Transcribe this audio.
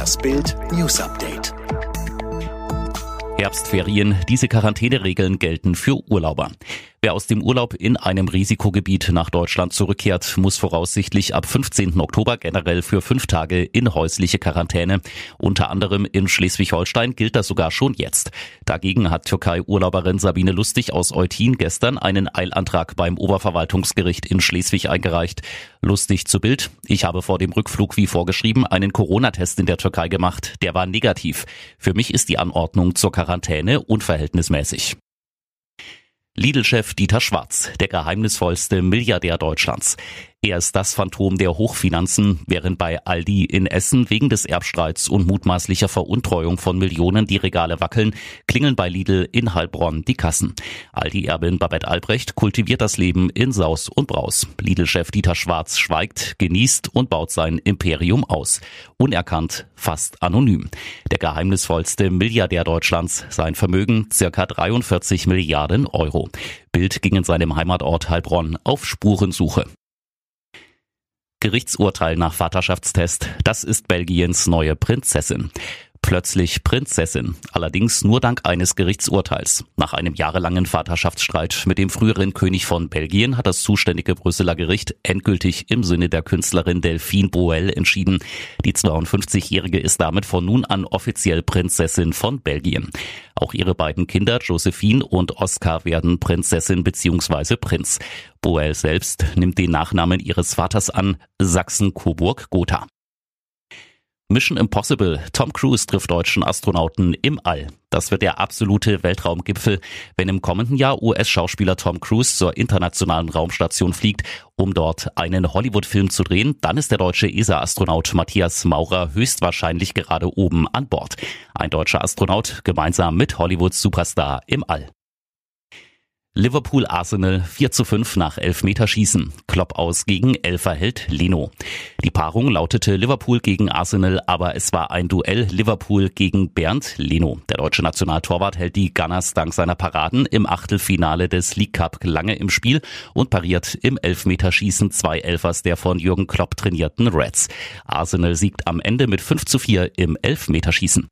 Das Bild News Update. Herbstferien. Diese Quarantäneregeln gelten für Urlauber. Wer aus dem Urlaub in einem Risikogebiet nach Deutschland zurückkehrt, muss voraussichtlich ab 15. Oktober generell für fünf Tage in häusliche Quarantäne. Unter anderem in Schleswig-Holstein gilt das sogar schon jetzt. Dagegen hat Türkei-Urlauberin Sabine Lustig aus Eutin gestern einen Eilantrag beim Oberverwaltungsgericht in Schleswig eingereicht. Lustig zu Bild. Ich habe vor dem Rückflug wie vorgeschrieben einen Corona-Test in der Türkei gemacht. Der war negativ. Für mich ist die Anordnung zur Quarantäne unverhältnismäßig. Lidl-Chef Dieter Schwarz, der geheimnisvollste Milliardär Deutschlands. Er ist das Phantom der Hochfinanzen, während bei Aldi in Essen wegen des Erbstreits und mutmaßlicher Veruntreuung von Millionen die Regale wackeln, klingeln bei Lidl in Heilbronn die Kassen. Aldi-Erbin Babette Albrecht kultiviert das Leben in Saus und Braus. Lidl-Chef Dieter Schwarz schweigt, genießt und baut sein Imperium aus. Unerkannt, fast anonym. Der geheimnisvollste Milliardär Deutschlands, sein Vermögen circa 43 Milliarden Euro. Bild ging in seinem Heimatort Heilbronn auf Spurensuche. Gerichtsurteil nach Vaterschaftstest. Das ist Belgiens neue Prinzessin plötzlich Prinzessin, allerdings nur dank eines Gerichtsurteils. Nach einem jahrelangen Vaterschaftsstreit mit dem früheren König von Belgien hat das zuständige Brüsseler Gericht endgültig im Sinne der Künstlerin Delphine Boel entschieden. Die 52-Jährige ist damit von nun an offiziell Prinzessin von Belgien. Auch ihre beiden Kinder Josephine und Oscar werden Prinzessin bzw. Prinz. Boel selbst nimmt den Nachnamen ihres Vaters an, Sachsen-Coburg-Gotha. Mission Impossible. Tom Cruise trifft deutschen Astronauten im All. Das wird der absolute Weltraumgipfel, wenn im kommenden Jahr US-Schauspieler Tom Cruise zur internationalen Raumstation fliegt, um dort einen Hollywood-Film zu drehen. Dann ist der deutsche ESA-Astronaut Matthias Maurer höchstwahrscheinlich gerade oben an Bord. Ein deutscher Astronaut gemeinsam mit Hollywood-Superstar im All. Liverpool Arsenal 4 zu 5 nach Elfmeterschießen. Klopp aus gegen Elferheld Leno. Die Paarung lautete Liverpool gegen Arsenal, aber es war ein Duell Liverpool gegen Bernd Leno. Der deutsche Nationaltorwart hält die Gunners dank seiner Paraden im Achtelfinale des League Cup lange im Spiel und pariert im Elfmeterschießen zwei Elfers der von Jürgen Klopp trainierten Reds. Arsenal siegt am Ende mit 5 zu 4 im Elfmeterschießen.